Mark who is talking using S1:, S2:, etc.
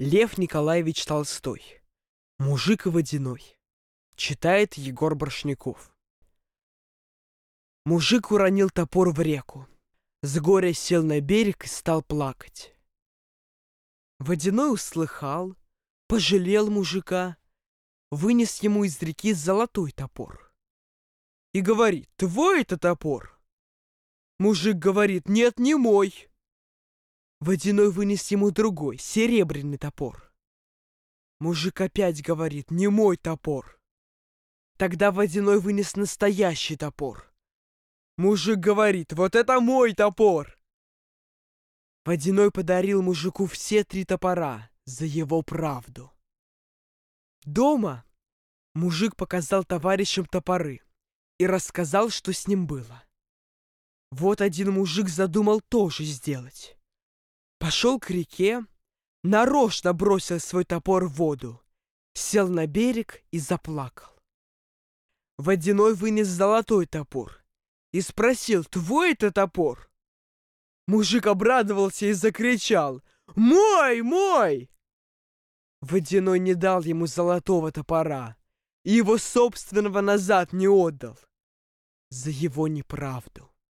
S1: Лев Николаевич Толстой. Мужик водяной. Читает Егор Боршняков. Мужик уронил топор в реку. С горя сел на берег и стал плакать. Водяной услыхал, пожалел мужика, вынес ему из реки золотой топор. И говорит, твой это топор? Мужик говорит, нет, не мой. Водяной вынес ему другой, серебряный топор. Мужик опять говорит, не мой топор. Тогда Водяной вынес настоящий топор. Мужик говорит, вот это мой топор. Водяной подарил мужику все три топора за его правду. Дома мужик показал товарищам топоры и рассказал, что с ним было. Вот один мужик задумал тоже сделать. Пошел к реке, нарочно бросил свой топор в воду, сел на берег и заплакал. Водяной вынес золотой топор и спросил, твой это топор? Мужик обрадовался и закричал, мой, мой! Водяной не дал ему золотого топора и его собственного назад не отдал за его неправду.